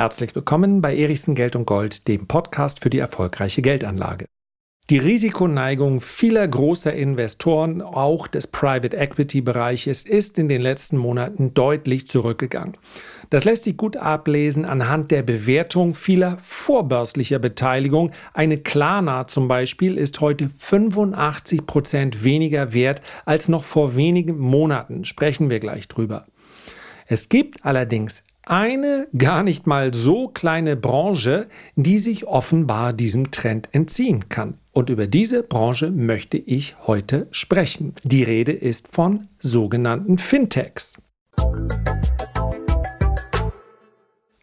Herzlich willkommen bei Erichsen Geld und Gold, dem Podcast für die erfolgreiche Geldanlage. Die Risikoneigung vieler großer Investoren, auch des Private Equity Bereiches, ist in den letzten Monaten deutlich zurückgegangen. Das lässt sich gut ablesen anhand der Bewertung vieler vorbörslicher Beteiligung. Eine Klarna zum Beispiel ist heute 85 Prozent weniger wert als noch vor wenigen Monaten. Sprechen wir gleich drüber. Es gibt allerdings eine gar nicht mal so kleine Branche, die sich offenbar diesem Trend entziehen kann. Und über diese Branche möchte ich heute sprechen. Die Rede ist von sogenannten Fintechs.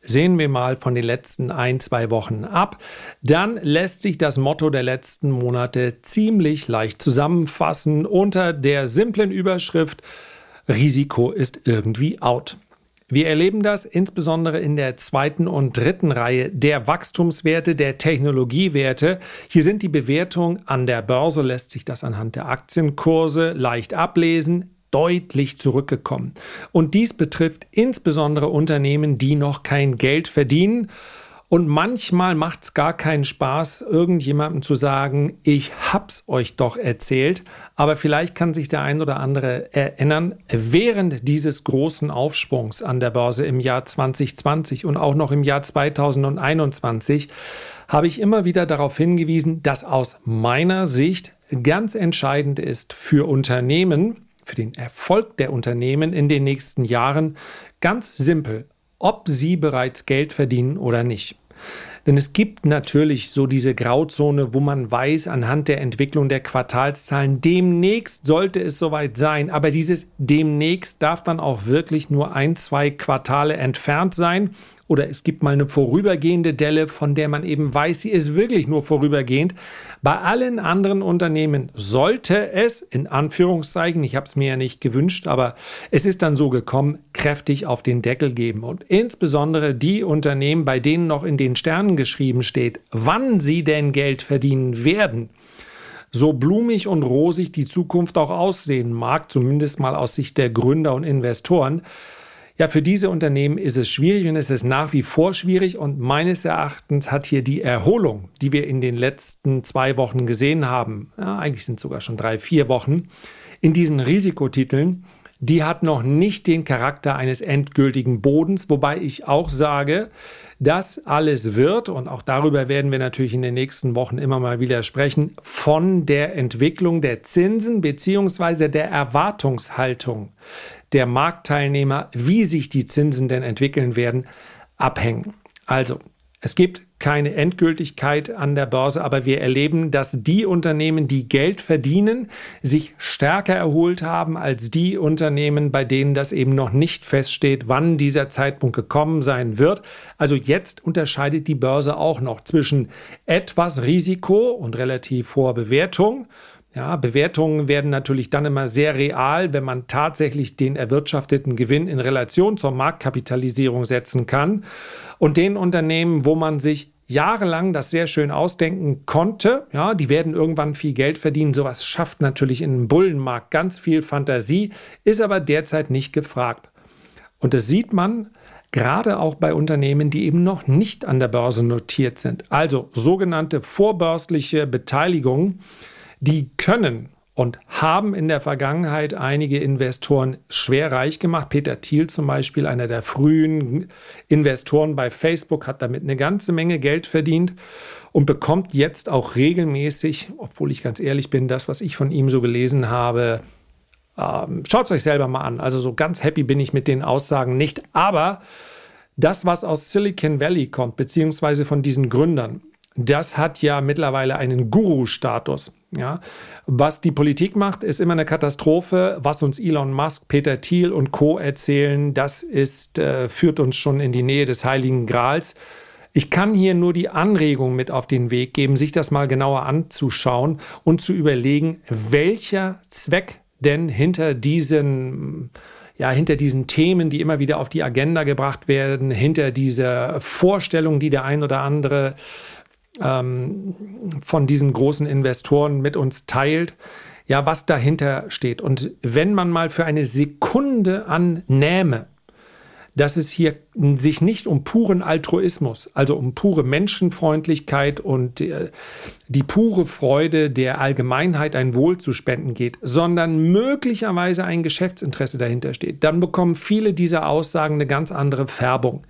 Sehen wir mal von den letzten ein, zwei Wochen ab. Dann lässt sich das Motto der letzten Monate ziemlich leicht zusammenfassen unter der simplen Überschrift Risiko ist irgendwie out. Wir erleben das insbesondere in der zweiten und dritten Reihe der Wachstumswerte, der Technologiewerte. Hier sind die Bewertungen an der Börse, lässt sich das anhand der Aktienkurse leicht ablesen deutlich zurückgekommen. Und dies betrifft insbesondere Unternehmen, die noch kein Geld verdienen und manchmal macht es gar keinen Spaß, irgendjemandem zu sagen, ich hab's euch doch erzählt. Aber vielleicht kann sich der ein oder andere erinnern, während dieses großen Aufschwungs an der Börse im Jahr 2020 und auch noch im Jahr 2021 habe ich immer wieder darauf hingewiesen, dass aus meiner Sicht ganz entscheidend ist für Unternehmen, für den Erfolg der Unternehmen in den nächsten Jahren, ganz simpel ob sie bereits Geld verdienen oder nicht. Denn es gibt natürlich so diese Grauzone, wo man weiß anhand der Entwicklung der Quartalszahlen, demnächst sollte es soweit sein, aber dieses demnächst darf dann auch wirklich nur ein, zwei Quartale entfernt sein oder es gibt mal eine vorübergehende Delle, von der man eben weiß, sie ist wirklich nur vorübergehend. Bei allen anderen Unternehmen sollte es, in Anführungszeichen, ich habe es mir ja nicht gewünscht, aber es ist dann so gekommen, kräftig auf den Deckel geben. Und insbesondere die Unternehmen, bei denen noch in den Sternen geschrieben steht, wann sie denn Geld verdienen werden so blumig und rosig die Zukunft auch aussehen mag, zumindest mal aus Sicht der Gründer und Investoren, ja, für diese Unternehmen ist es schwierig und es ist nach wie vor schwierig und meines Erachtens hat hier die Erholung, die wir in den letzten zwei Wochen gesehen haben, ja, eigentlich sind es sogar schon drei, vier Wochen, in diesen Risikotiteln, die hat noch nicht den Charakter eines endgültigen Bodens, wobei ich auch sage, das alles wird, und auch darüber werden wir natürlich in den nächsten Wochen immer mal wieder sprechen, von der Entwicklung der Zinsen beziehungsweise der Erwartungshaltung der Marktteilnehmer, wie sich die Zinsen denn entwickeln werden, abhängen. Also, es gibt keine Endgültigkeit an der Börse, aber wir erleben, dass die Unternehmen, die Geld verdienen, sich stärker erholt haben als die Unternehmen, bei denen das eben noch nicht feststeht, wann dieser Zeitpunkt gekommen sein wird. Also jetzt unterscheidet die Börse auch noch zwischen etwas Risiko und relativ hoher Bewertung ja, Bewertungen werden natürlich dann immer sehr real, wenn man tatsächlich den erwirtschafteten Gewinn in Relation zur Marktkapitalisierung setzen kann. Und den Unternehmen, wo man sich jahrelang das sehr schön ausdenken konnte, ja, die werden irgendwann viel Geld verdienen. Sowas schafft natürlich in einem Bullenmarkt ganz viel Fantasie, ist aber derzeit nicht gefragt. Und das sieht man gerade auch bei Unternehmen, die eben noch nicht an der Börse notiert sind. Also sogenannte vorbörsliche Beteiligungen die können und haben in der Vergangenheit einige Investoren schwer reich gemacht. Peter Thiel zum Beispiel, einer der frühen Investoren bei Facebook, hat damit eine ganze Menge Geld verdient und bekommt jetzt auch regelmäßig, obwohl ich ganz ehrlich bin, das, was ich von ihm so gelesen habe, ähm, schaut es euch selber mal an. Also so ganz happy bin ich mit den Aussagen nicht. Aber das, was aus Silicon Valley kommt, beziehungsweise von diesen Gründern, das hat ja mittlerweile einen Guru-Status. Ja, was die Politik macht, ist immer eine Katastrophe. Was uns Elon Musk, Peter Thiel und Co. erzählen, das ist, äh, führt uns schon in die Nähe des Heiligen Grals. Ich kann hier nur die Anregung mit auf den Weg geben, sich das mal genauer anzuschauen und zu überlegen, welcher Zweck denn hinter diesen ja, hinter diesen Themen, die immer wieder auf die Agenda gebracht werden, hinter dieser Vorstellung, die der ein oder andere ähm, von diesen großen Investoren mit uns teilt, ja, was dahinter steht. Und wenn man mal für eine Sekunde annähme, dass es hier sich nicht um puren Altruismus, also um pure Menschenfreundlichkeit und äh, die pure Freude der Allgemeinheit ein Wohl zu spenden geht, sondern möglicherweise ein Geschäftsinteresse dahinter steht, dann bekommen viele dieser Aussagen eine ganz andere Färbung.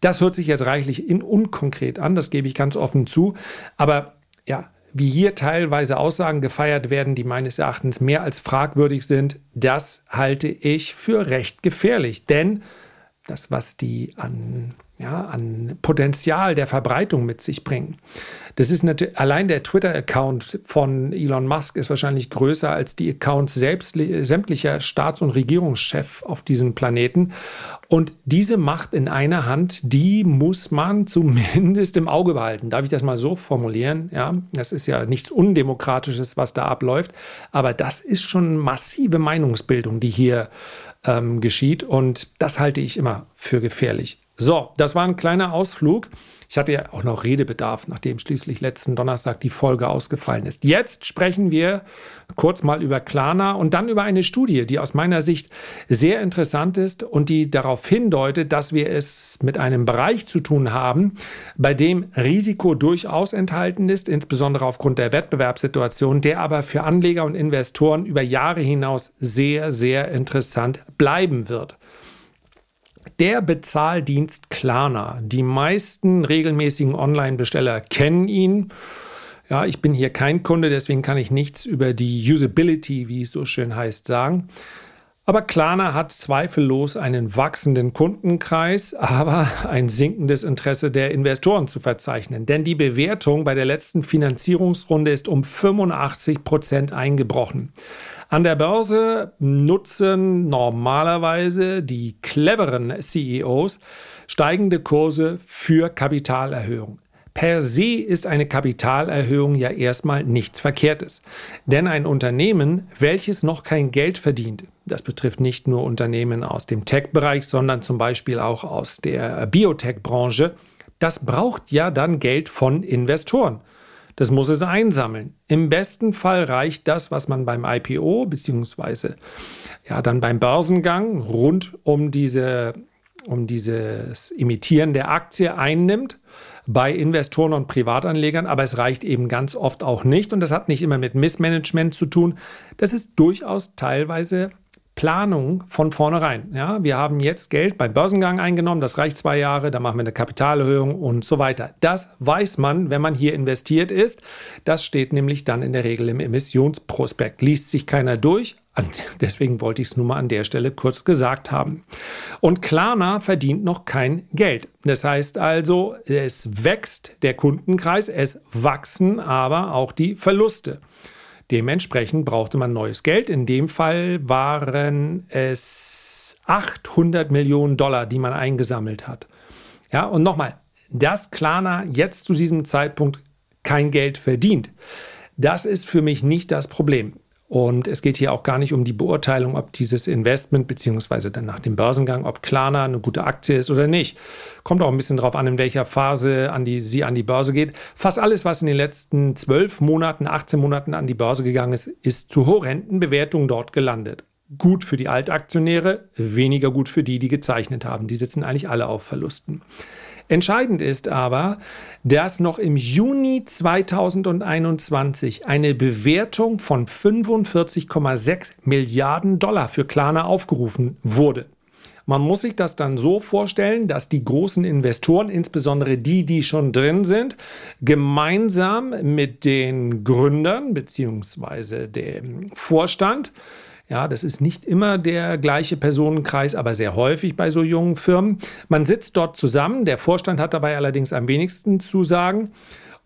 Das hört sich jetzt reichlich in unkonkret an, das gebe ich ganz offen zu, aber ja, wie hier teilweise Aussagen gefeiert werden, die meines Erachtens mehr als fragwürdig sind, das halte ich für recht gefährlich. Denn das, was die an, ja, an Potenzial der Verbreitung mit sich bringen. Das ist natürlich, allein der Twitter-Account von Elon Musk ist wahrscheinlich größer als die Accounts selbst, sämtlicher Staats- und Regierungschefs auf diesem Planeten. Und diese Macht in einer Hand, die muss man zumindest im Auge behalten. Darf ich das mal so formulieren? Ja, das ist ja nichts Undemokratisches, was da abläuft. Aber das ist schon massive Meinungsbildung, die hier ähm, geschieht. Und das halte ich immer für gefährlich. So, das war ein kleiner Ausflug. Ich hatte ja auch noch Redebedarf, nachdem schließlich letzten Donnerstag die Folge ausgefallen ist. Jetzt sprechen wir kurz mal über Klarna und dann über eine Studie, die aus meiner Sicht sehr interessant ist und die darauf hindeutet, dass wir es mit einem Bereich zu tun haben, bei dem Risiko durchaus enthalten ist, insbesondere aufgrund der Wettbewerbssituation, der aber für Anleger und Investoren über Jahre hinaus sehr, sehr interessant bleiben wird. Der Bezahldienst Klarna. Die meisten regelmäßigen Online-Besteller kennen ihn. Ja, ich bin hier kein Kunde, deswegen kann ich nichts über die Usability, wie es so schön heißt, sagen. Aber Klarna hat zweifellos einen wachsenden Kundenkreis, aber ein sinkendes Interesse der Investoren zu verzeichnen. Denn die Bewertung bei der letzten Finanzierungsrunde ist um 85 Prozent eingebrochen. An der Börse nutzen normalerweise die cleveren CEOs steigende Kurse für Kapitalerhöhung. Per se ist eine Kapitalerhöhung ja erstmal nichts Verkehrtes. Denn ein Unternehmen, welches noch kein Geld verdient, das betrifft nicht nur Unternehmen aus dem Tech-Bereich, sondern zum Beispiel auch aus der Biotech-Branche, das braucht ja dann Geld von Investoren. Das muss es einsammeln. Im besten Fall reicht das, was man beim IPO beziehungsweise ja dann beim Börsengang rund um diese um dieses Imitieren der Aktie einnimmt bei Investoren und Privatanlegern, aber es reicht eben ganz oft auch nicht und das hat nicht immer mit Missmanagement zu tun. Das ist durchaus teilweise Planung von vornherein. Ja, wir haben jetzt Geld beim Börsengang eingenommen, das reicht zwei Jahre, da machen wir eine Kapitalerhöhung und so weiter. Das weiß man, wenn man hier investiert ist. Das steht nämlich dann in der Regel im Emissionsprospekt. Liest sich keiner durch, deswegen wollte ich es nur mal an der Stelle kurz gesagt haben. Und Klarna verdient noch kein Geld. Das heißt also, es wächst der Kundenkreis, es wachsen aber auch die Verluste. Dementsprechend brauchte man neues Geld. In dem Fall waren es 800 Millionen Dollar, die man eingesammelt hat. Ja, und nochmal, dass Klarna jetzt zu diesem Zeitpunkt kein Geld verdient, das ist für mich nicht das Problem. Und es geht hier auch gar nicht um die Beurteilung, ob dieses Investment beziehungsweise dann nach dem Börsengang, ob Klarna eine gute Aktie ist oder nicht. Kommt auch ein bisschen darauf an, in welcher Phase an die, sie an die Börse geht. Fast alles, was in den letzten zwölf Monaten, 18 Monaten an die Börse gegangen ist, ist zu horrenden Bewertungen dort gelandet. Gut für die Altaktionäre, weniger gut für die, die gezeichnet haben. Die sitzen eigentlich alle auf Verlusten. Entscheidend ist aber, dass noch im Juni 2021 eine Bewertung von 45,6 Milliarden Dollar für Klarna aufgerufen wurde. Man muss sich das dann so vorstellen, dass die großen Investoren, insbesondere die, die schon drin sind, gemeinsam mit den Gründern bzw. dem Vorstand ja, das ist nicht immer der gleiche Personenkreis, aber sehr häufig bei so jungen Firmen. Man sitzt dort zusammen. Der Vorstand hat dabei allerdings am wenigsten zu sagen.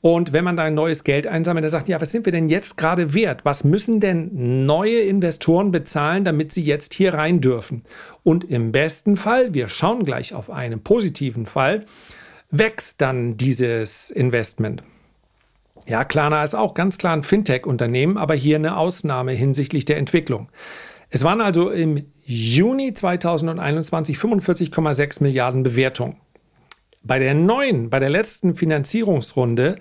Und wenn man da ein neues Geld einsammelt, dann sagt, ja, was sind wir denn jetzt gerade wert? Was müssen denn neue Investoren bezahlen, damit sie jetzt hier rein dürfen? Und im besten Fall, wir schauen gleich auf einen positiven Fall, wächst dann dieses Investment. Ja, Klarna ist auch ganz klar ein Fintech-Unternehmen, aber hier eine Ausnahme hinsichtlich der Entwicklung. Es waren also im Juni 2021 45,6 Milliarden Bewertungen. Bei der neuen, bei der letzten Finanzierungsrunde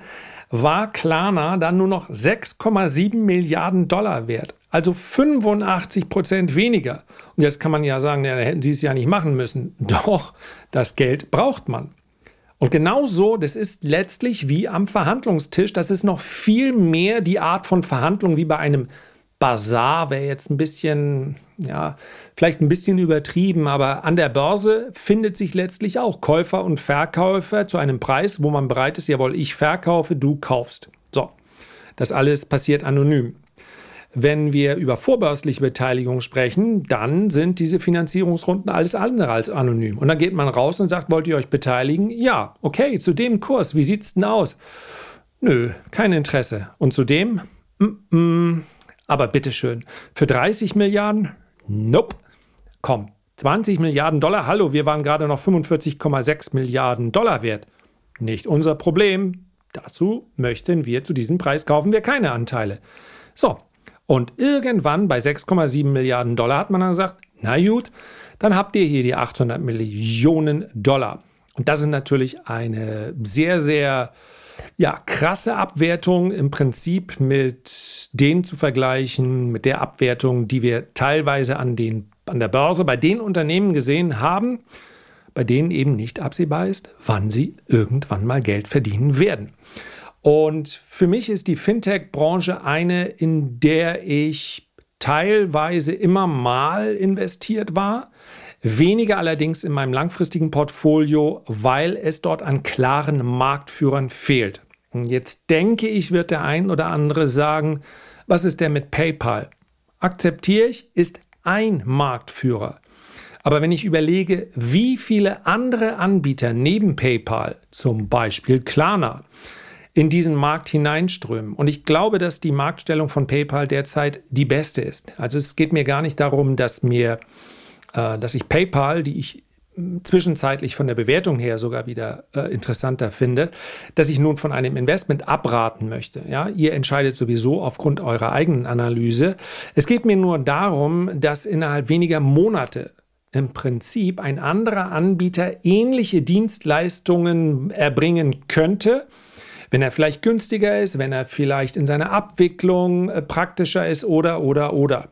war Klarna dann nur noch 6,7 Milliarden Dollar wert. Also 85 Prozent weniger. Und jetzt kann man ja sagen, ja, hätten Sie es ja nicht machen müssen. Doch, das Geld braucht man. Und genauso, das ist letztlich wie am Verhandlungstisch. Das ist noch viel mehr die Art von Verhandlung wie bei einem Bazar, wäre jetzt ein bisschen, ja, vielleicht ein bisschen übertrieben, aber an der Börse findet sich letztlich auch Käufer und Verkäufer zu einem Preis, wo man bereit ist, jawohl, ich verkaufe, du kaufst. So, das alles passiert anonym. Wenn wir über vorbörsliche Beteiligung sprechen, dann sind diese Finanzierungsrunden alles andere als anonym. Und dann geht man raus und sagt, wollt ihr euch beteiligen? Ja, okay, zu dem Kurs, wie sieht's denn aus? Nö, kein Interesse. Und zu dem? Mm -mm. Aber bitteschön, für 30 Milliarden? Nope. Komm, 20 Milliarden Dollar? Hallo, wir waren gerade noch 45,6 Milliarden Dollar wert. Nicht unser Problem. Dazu möchten wir zu diesem Preis kaufen wir keine Anteile. So, und irgendwann bei 6,7 Milliarden Dollar hat man dann gesagt, na gut, dann habt ihr hier die 800 Millionen Dollar. Und das ist natürlich eine sehr, sehr ja, krasse Abwertung im Prinzip mit denen zu vergleichen, mit der Abwertung, die wir teilweise an, den, an der Börse bei den Unternehmen gesehen haben, bei denen eben nicht absehbar ist, wann sie irgendwann mal Geld verdienen werden. Und für mich ist die Fintech-Branche eine, in der ich teilweise immer mal investiert war. Weniger allerdings in meinem langfristigen Portfolio, weil es dort an klaren Marktführern fehlt. Und jetzt denke ich, wird der ein oder andere sagen, was ist denn mit PayPal? Akzeptiere ich, ist ein Marktführer. Aber wenn ich überlege, wie viele andere Anbieter neben PayPal, zum Beispiel Klarna, in diesen Markt hineinströmen. Und ich glaube, dass die Marktstellung von PayPal derzeit die beste ist. Also es geht mir gar nicht darum, dass mir, äh, dass ich PayPal, die ich hm, zwischenzeitlich von der Bewertung her sogar wieder äh, interessanter finde, dass ich nun von einem Investment abraten möchte. Ja, ihr entscheidet sowieso aufgrund eurer eigenen Analyse. Es geht mir nur darum, dass innerhalb weniger Monate im Prinzip ein anderer Anbieter ähnliche Dienstleistungen erbringen könnte, wenn er vielleicht günstiger ist, wenn er vielleicht in seiner Abwicklung äh, praktischer ist oder, oder, oder.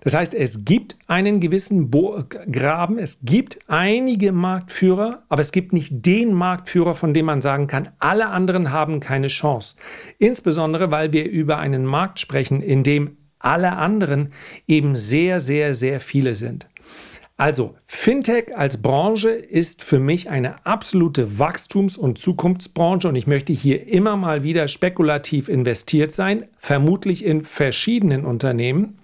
Das heißt, es gibt einen gewissen Graben, es gibt einige Marktführer, aber es gibt nicht den Marktführer, von dem man sagen kann, alle anderen haben keine Chance. Insbesondere, weil wir über einen Markt sprechen, in dem alle anderen eben sehr, sehr, sehr viele sind. Also, Fintech als Branche ist für mich eine absolute Wachstums- und Zukunftsbranche und ich möchte hier immer mal wieder spekulativ investiert sein, vermutlich in verschiedenen Unternehmen.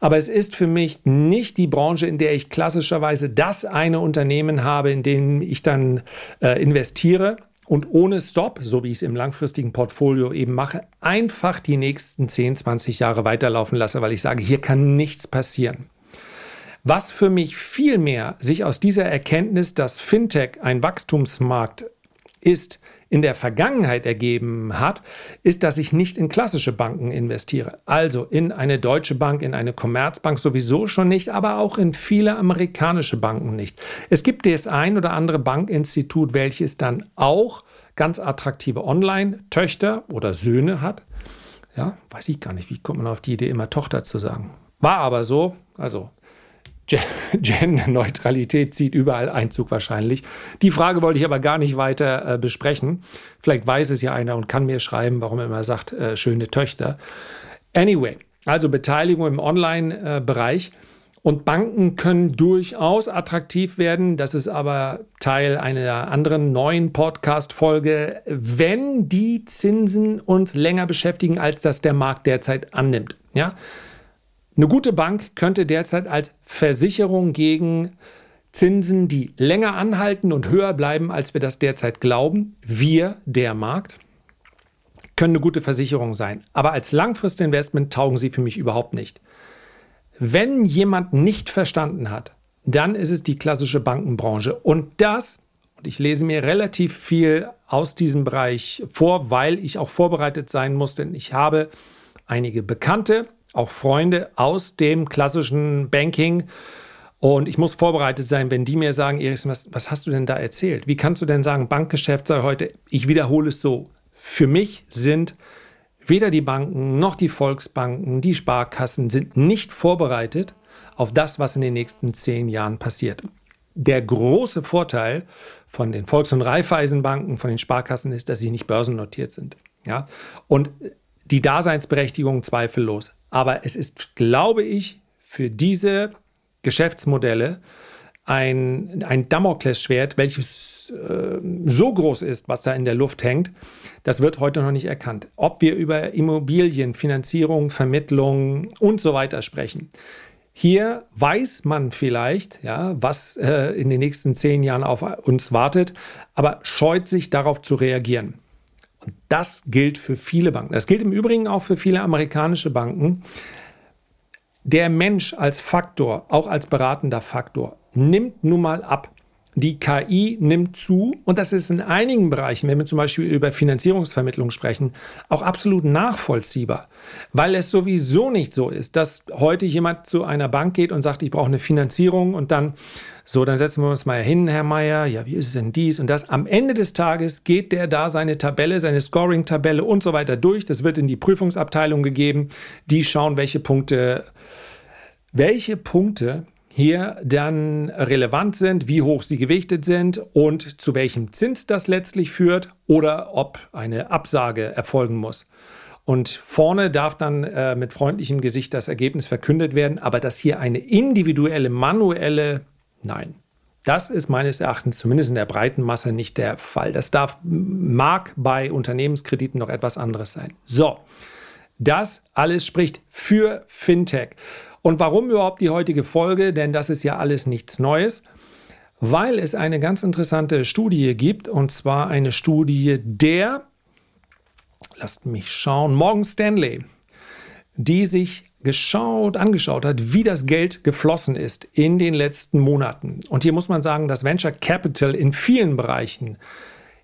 Aber es ist für mich nicht die Branche, in der ich klassischerweise das eine Unternehmen habe, in dem ich dann äh, investiere und ohne Stop, so wie ich es im langfristigen Portfolio eben mache, einfach die nächsten 10, 20 Jahre weiterlaufen lasse, weil ich sage, hier kann nichts passieren. Was für mich vielmehr sich aus dieser Erkenntnis, dass Fintech ein Wachstumsmarkt ist, in der Vergangenheit ergeben hat, ist, dass ich nicht in klassische Banken investiere. Also in eine deutsche Bank, in eine Commerzbank sowieso schon nicht, aber auch in viele amerikanische Banken nicht. Es gibt das ein oder andere Bankinstitut, welches dann auch ganz attraktive Online-Töchter oder Söhne hat. Ja, weiß ich gar nicht, wie kommt man auf die Idee, immer Tochter zu sagen. War aber so, also Gender-Neutralität zieht überall Einzug wahrscheinlich. Die Frage wollte ich aber gar nicht weiter äh, besprechen. Vielleicht weiß es ja einer und kann mir schreiben, warum er immer sagt, äh, schöne Töchter. Anyway, also Beteiligung im Online-Bereich. Und Banken können durchaus attraktiv werden. Das ist aber Teil einer anderen neuen Podcast-Folge, wenn die Zinsen uns länger beschäftigen, als das der Markt derzeit annimmt. Ja, eine gute Bank könnte derzeit als Versicherung gegen Zinsen, die länger anhalten und höher bleiben, als wir das derzeit glauben, wir, der Markt, können eine gute Versicherung sein. Aber als Langfristinvestment taugen sie für mich überhaupt nicht. Wenn jemand nicht verstanden hat, dann ist es die klassische Bankenbranche. Und das, und ich lese mir relativ viel aus diesem Bereich vor, weil ich auch vorbereitet sein muss, denn ich habe einige Bekannte, auch Freunde aus dem klassischen Banking. Und ich muss vorbereitet sein, wenn die mir sagen, Iris, was, was hast du denn da erzählt? Wie kannst du denn sagen, Bankgeschäft sei heute, ich wiederhole es so, für mich sind Weder die Banken noch die Volksbanken, die Sparkassen sind nicht vorbereitet auf das, was in den nächsten zehn Jahren passiert. Der große Vorteil von den Volks- und Raiffeisenbanken, von den Sparkassen ist, dass sie nicht börsennotiert sind. Ja? Und die Daseinsberechtigung zweifellos. Aber es ist, glaube ich, für diese Geschäftsmodelle ein, ein Damoklesschwert, welches äh, so groß ist, was da in der Luft hängt, das wird heute noch nicht erkannt. Ob wir über Immobilien, Finanzierung, Vermittlung und so weiter sprechen. Hier weiß man vielleicht, ja, was äh, in den nächsten zehn Jahren auf uns wartet, aber scheut sich darauf zu reagieren. Das gilt für viele Banken. Das gilt im Übrigen auch für viele amerikanische Banken. Der Mensch als Faktor, auch als beratender Faktor, nimmt nun mal ab. Die KI nimmt zu und das ist in einigen Bereichen, wenn wir zum Beispiel über Finanzierungsvermittlung sprechen, auch absolut nachvollziehbar, weil es sowieso nicht so ist, dass heute jemand zu einer Bank geht und sagt, ich brauche eine Finanzierung und dann so, dann setzen wir uns mal hin, Herr Meier, ja, wie ist es denn dies und das? Am Ende des Tages geht der da seine Tabelle, seine Scoring-Tabelle und so weiter durch. Das wird in die Prüfungsabteilung gegeben. Die schauen, welche Punkte, welche Punkte hier dann relevant sind, wie hoch sie gewichtet sind und zu welchem Zins das letztlich führt oder ob eine Absage erfolgen muss. Und vorne darf dann äh, mit freundlichem Gesicht das Ergebnis verkündet werden, aber dass hier eine individuelle, manuelle, nein. Das ist meines Erachtens zumindest in der breiten Masse nicht der Fall. Das darf, mag bei Unternehmenskrediten noch etwas anderes sein. So, das alles spricht für Fintech. Und warum überhaupt die heutige Folge? Denn das ist ja alles nichts Neues. Weil es eine ganz interessante Studie gibt, und zwar eine Studie der, lasst mich schauen, Morgan Stanley, die sich geschaut, angeschaut hat, wie das Geld geflossen ist in den letzten Monaten. Und hier muss man sagen, dass Venture Capital in vielen Bereichen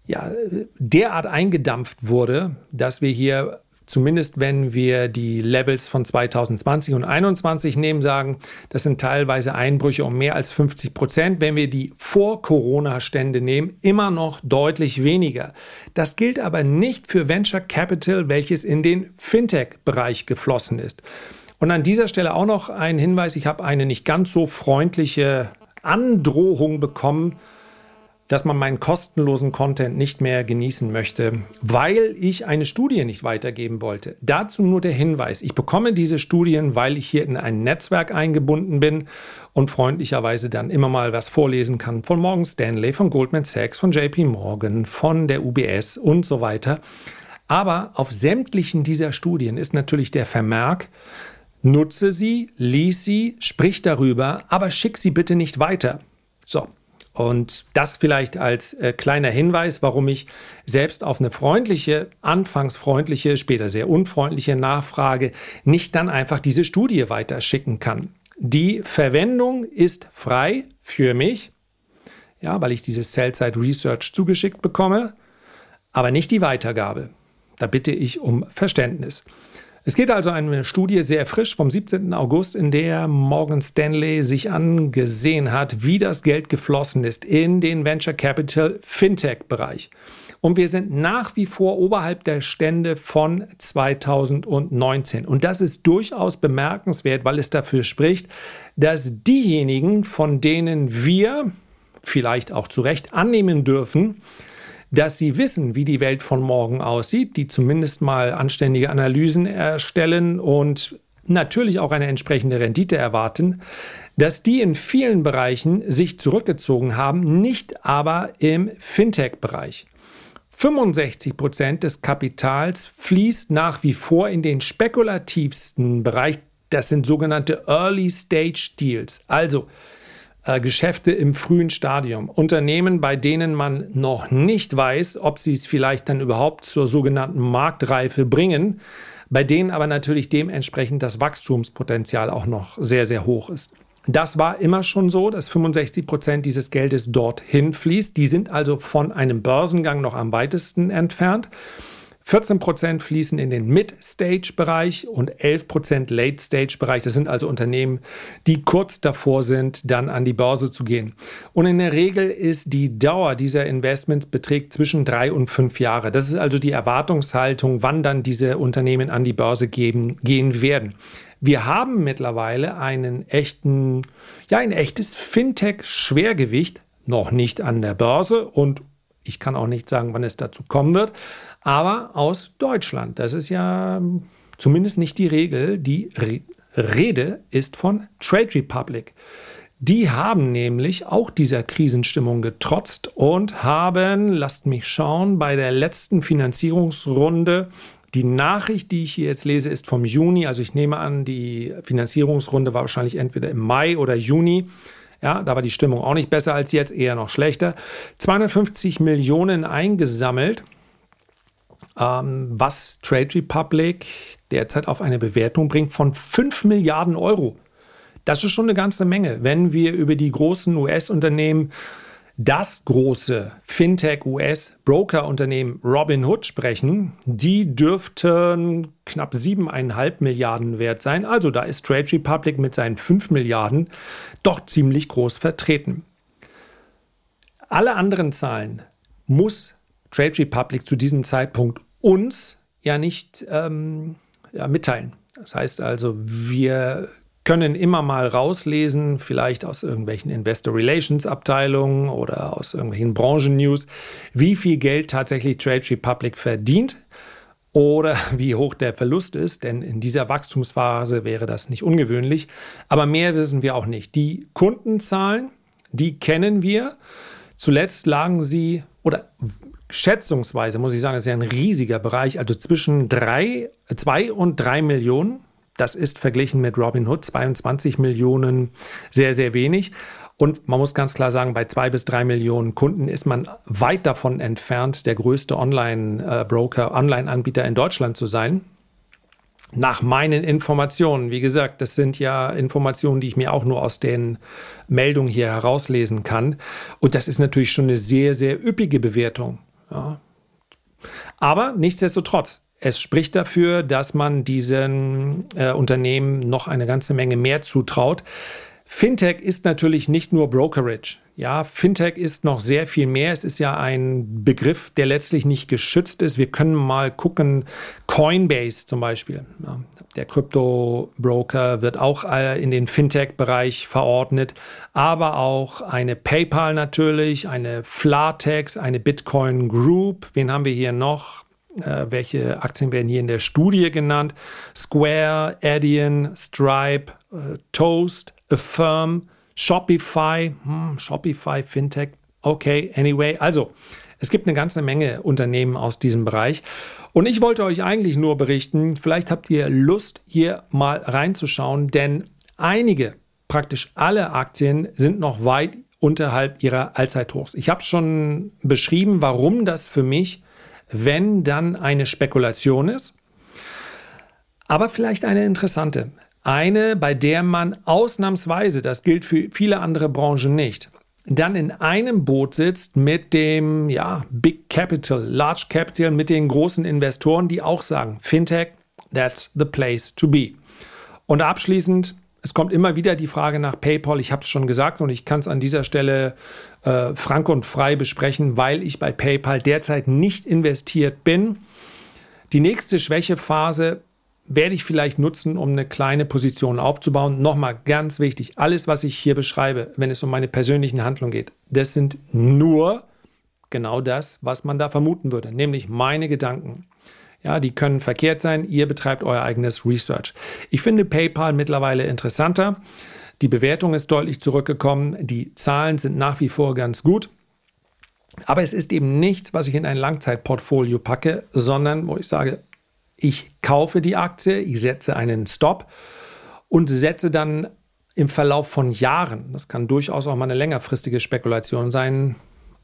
ja, derart eingedampft wurde, dass wir hier zumindest wenn wir die Levels von 2020 und 2021 nehmen, sagen, das sind teilweise Einbrüche um mehr als 50 Prozent. Wenn wir die Vor-Corona-Stände nehmen, immer noch deutlich weniger. Das gilt aber nicht für Venture Capital, welches in den Fintech-Bereich geflossen ist. Und an dieser Stelle auch noch ein Hinweis, ich habe eine nicht ganz so freundliche Androhung bekommen dass man meinen kostenlosen Content nicht mehr genießen möchte, weil ich eine Studie nicht weitergeben wollte. Dazu nur der Hinweis, ich bekomme diese Studien, weil ich hier in ein Netzwerk eingebunden bin und freundlicherweise dann immer mal was vorlesen kann von Morgan Stanley, von Goldman Sachs, von JP Morgan, von der UBS und so weiter. Aber auf sämtlichen dieser Studien ist natürlich der Vermerk, nutze sie, lies sie, sprich darüber, aber schick sie bitte nicht weiter. So, und das vielleicht als äh, kleiner Hinweis, warum ich selbst auf eine freundliche, anfangs freundliche, später sehr unfreundliche Nachfrage nicht dann einfach diese Studie weiterschicken kann. Die Verwendung ist frei für mich, ja, weil ich dieses Cellsite Research zugeschickt bekomme, aber nicht die Weitergabe. Da bitte ich um Verständnis. Es geht also eine Studie sehr frisch vom 17. August, in der Morgan Stanley sich angesehen hat, wie das Geld geflossen ist in den Venture Capital Fintech-Bereich. Und wir sind nach wie vor oberhalb der Stände von 2019. Und das ist durchaus bemerkenswert, weil es dafür spricht, dass diejenigen, von denen wir vielleicht auch zu Recht annehmen dürfen, dass sie wissen, wie die Welt von morgen aussieht, die zumindest mal anständige Analysen erstellen und natürlich auch eine entsprechende Rendite erwarten, dass die in vielen Bereichen sich zurückgezogen haben, nicht aber im Fintech-Bereich. 65 Prozent des Kapitals fließt nach wie vor in den spekulativsten Bereich. Das sind sogenannte Early Stage Deals. Also äh, Geschäfte im frühen Stadium. Unternehmen, bei denen man noch nicht weiß, ob sie es vielleicht dann überhaupt zur sogenannten Marktreife bringen, bei denen aber natürlich dementsprechend das Wachstumspotenzial auch noch sehr, sehr hoch ist. Das war immer schon so, dass 65 Prozent dieses Geldes dorthin fließt. Die sind also von einem Börsengang noch am weitesten entfernt. 14% fließen in den Mid-Stage-Bereich und 11% Late-Stage-Bereich. Das sind also Unternehmen, die kurz davor sind, dann an die Börse zu gehen. Und in der Regel ist die Dauer dieser Investments beträgt zwischen drei und fünf Jahre. Das ist also die Erwartungshaltung, wann dann diese Unternehmen an die Börse geben, gehen werden. Wir haben mittlerweile einen echten, ja, ein echtes Fintech-Schwergewicht, noch nicht an der Börse und ich kann auch nicht sagen, wann es dazu kommen wird, aber aus Deutschland. Das ist ja zumindest nicht die Regel. Die Re Rede ist von Trade Republic. Die haben nämlich auch dieser Krisenstimmung getrotzt und haben, lasst mich schauen, bei der letzten Finanzierungsrunde, die Nachricht, die ich hier jetzt lese, ist vom Juni. Also ich nehme an, die Finanzierungsrunde war wahrscheinlich entweder im Mai oder Juni. Ja, da war die Stimmung auch nicht besser als jetzt, eher noch schlechter. 250 Millionen eingesammelt was Trade Republic derzeit auf eine Bewertung bringt von 5 Milliarden Euro. Das ist schon eine ganze Menge. Wenn wir über die großen US-Unternehmen, das große Fintech-US-Broker-Unternehmen Robinhood sprechen, die dürften knapp 7,5 Milliarden wert sein. Also da ist Trade Republic mit seinen 5 Milliarden doch ziemlich groß vertreten. Alle anderen Zahlen muss Trade Republic zu diesem Zeitpunkt uns ja nicht ähm, ja, mitteilen. Das heißt also, wir können immer mal rauslesen, vielleicht aus irgendwelchen Investor Relations Abteilungen oder aus irgendwelchen Branchen-News, wie viel Geld tatsächlich Trade Republic verdient oder wie hoch der Verlust ist, denn in dieser Wachstumsphase wäre das nicht ungewöhnlich. Aber mehr wissen wir auch nicht. Die Kundenzahlen, die kennen wir. Zuletzt lagen sie oder schätzungsweise, muss ich sagen, ist ja ein riesiger Bereich, also zwischen 2 und 3 Millionen. Das ist verglichen mit Robinhood 22 Millionen sehr, sehr wenig. Und man muss ganz klar sagen, bei zwei bis drei Millionen Kunden ist man weit davon entfernt, der größte Online-Broker, Online-Anbieter in Deutschland zu sein. Nach meinen Informationen, wie gesagt, das sind ja Informationen, die ich mir auch nur aus den Meldungen hier herauslesen kann. Und das ist natürlich schon eine sehr, sehr üppige Bewertung. Ja. Aber nichtsdestotrotz, es spricht dafür, dass man diesen äh, Unternehmen noch eine ganze Menge mehr zutraut. Fintech ist natürlich nicht nur Brokerage. Ja, Fintech ist noch sehr viel mehr. Es ist ja ein Begriff, der letztlich nicht geschützt ist. Wir können mal gucken, Coinbase zum Beispiel. Ja, der Krypto-Broker wird auch äh, in den Fintech-Bereich verordnet, aber auch eine PayPal natürlich, eine Flatex, eine Bitcoin Group. Wen haben wir hier noch? Äh, welche Aktien werden hier in der Studie genannt? Square, Adyen, Stripe, äh, Toast, Affirm, Shopify, hm, Shopify, Fintech, okay, anyway. Also, es gibt eine ganze Menge Unternehmen aus diesem Bereich. Und ich wollte euch eigentlich nur berichten, vielleicht habt ihr Lust, hier mal reinzuschauen, denn einige, praktisch alle Aktien sind noch weit unterhalb ihrer Allzeithochs. Ich habe schon beschrieben, warum das für mich, wenn dann eine Spekulation ist, aber vielleicht eine interessante. Eine, bei der man ausnahmsweise, das gilt für viele andere Branchen nicht, dann in einem Boot sitzt mit dem ja, Big Capital, Large Capital, mit den großen Investoren, die auch sagen, Fintech, that's the place to be. Und abschließend, es kommt immer wieder die Frage nach PayPal. Ich habe es schon gesagt und ich kann es an dieser Stelle äh, frank und frei besprechen, weil ich bei PayPal derzeit nicht investiert bin. Die nächste Schwächephase werde ich vielleicht nutzen, um eine kleine Position aufzubauen. Nochmal ganz wichtig, alles, was ich hier beschreibe, wenn es um meine persönlichen Handlungen geht, das sind nur genau das, was man da vermuten würde, nämlich meine Gedanken. Ja, die können verkehrt sein. Ihr betreibt euer eigenes Research. Ich finde PayPal mittlerweile interessanter. Die Bewertung ist deutlich zurückgekommen. Die Zahlen sind nach wie vor ganz gut. Aber es ist eben nichts, was ich in ein Langzeitportfolio packe, sondern wo ich sage, ich kaufe die Aktie, ich setze einen Stop und setze dann im Verlauf von Jahren, das kann durchaus auch mal eine längerfristige Spekulation sein,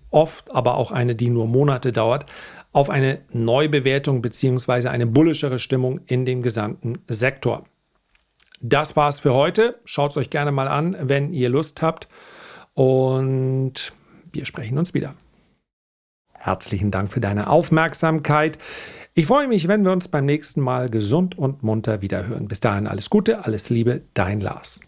oft aber auch eine, die nur Monate dauert, auf eine Neubewertung bzw. eine bullischere Stimmung in dem gesamten Sektor. Das war's für heute. Schaut es euch gerne mal an, wenn ihr Lust habt. Und wir sprechen uns wieder. Herzlichen Dank für deine Aufmerksamkeit. Ich freue mich, wenn wir uns beim nächsten Mal gesund und munter wiederhören. Bis dahin alles Gute, alles Liebe, dein Lars.